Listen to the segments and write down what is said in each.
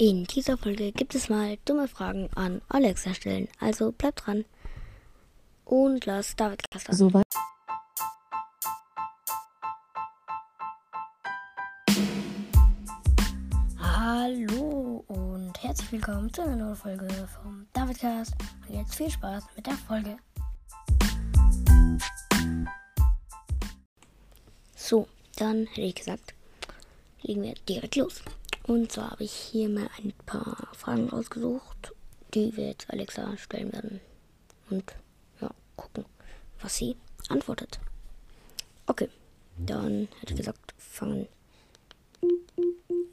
In dieser Folge gibt es mal dumme Fragen an Alexa stellen. Also bleibt dran und lass David Kaster. Soweit. Hallo und herzlich willkommen zu einer neuen Folge vom David Cast. Und jetzt viel Spaß mit der Folge. So, dann hätte ich gesagt, legen wir direkt los. Und zwar habe ich hier mal ein paar Fragen rausgesucht, die wir jetzt Alexa stellen werden. Und ja, gucken, was sie antwortet. Okay, dann hätte ich gesagt, fangen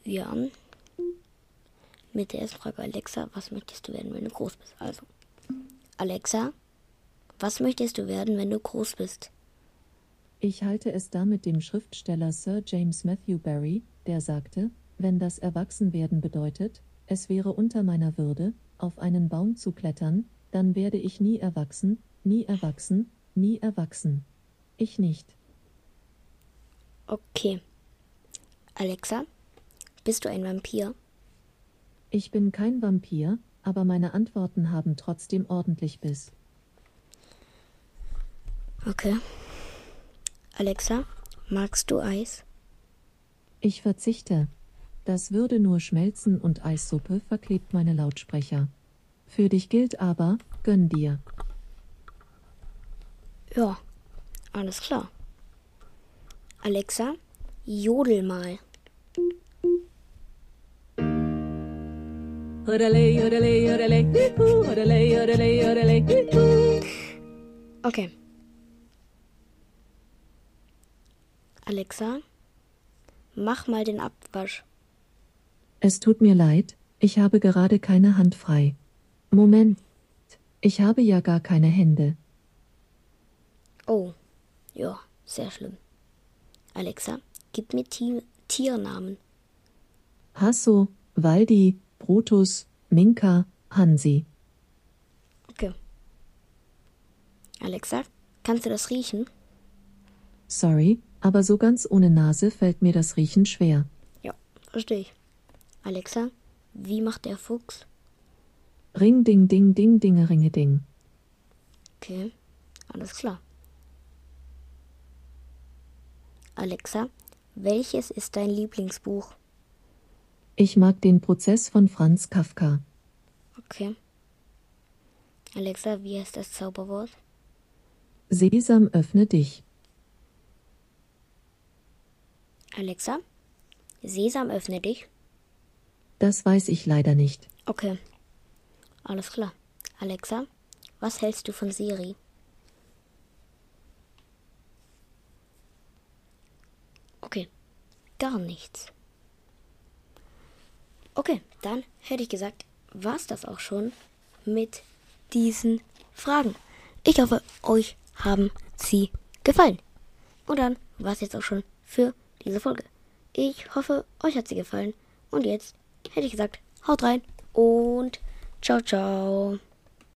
wir an mit der ersten Frage. Alexa, was möchtest du werden, wenn du groß bist? Also, Alexa, was möchtest du werden, wenn du groß bist? Ich halte es da mit dem Schriftsteller Sir James Matthew Barry, der sagte, wenn das Erwachsenwerden bedeutet, es wäre unter meiner Würde, auf einen Baum zu klettern, dann werde ich nie erwachsen, nie erwachsen, nie erwachsen. Ich nicht. Okay. Alexa, bist du ein Vampir? Ich bin kein Vampir, aber meine Antworten haben trotzdem ordentlich Biss. Okay. Alexa, magst du Eis? Ich verzichte. Das würde nur schmelzen und Eissuppe verklebt meine Lautsprecher. Für dich gilt aber, gönn dir. Ja, alles klar. Alexa, jodel mal. Okay. Alexa, mach mal den Abwasch. Es tut mir leid, ich habe gerade keine Hand frei. Moment. Ich habe ja gar keine Hände. Oh, ja, sehr schlimm. Alexa, gib mir Ti Tiernamen. Hasso, Waldi, Brutus, Minka, Hansi. Okay. Alexa, kannst du das riechen? Sorry, aber so ganz ohne Nase fällt mir das Riechen schwer. Ja, verstehe ich. Alexa, wie macht der Fuchs? Ring ding ding ding dinge ringe ding. Okay, alles klar. Alexa, welches ist dein Lieblingsbuch? Ich mag den Prozess von Franz Kafka. Okay. Alexa, wie heißt das Zauberwort? Sesam, öffne dich. Alexa, Sesam, öffne dich. Das weiß ich leider nicht. Okay. Alles klar. Alexa, was hältst du von Siri? Okay. Gar nichts. Okay, dann hätte ich gesagt, war's das auch schon mit diesen Fragen. Ich hoffe, euch haben sie gefallen. Und dann war's jetzt auch schon für diese Folge. Ich hoffe, euch hat sie gefallen. Und jetzt hätte ich gesagt, haut rein und ciao, ciao.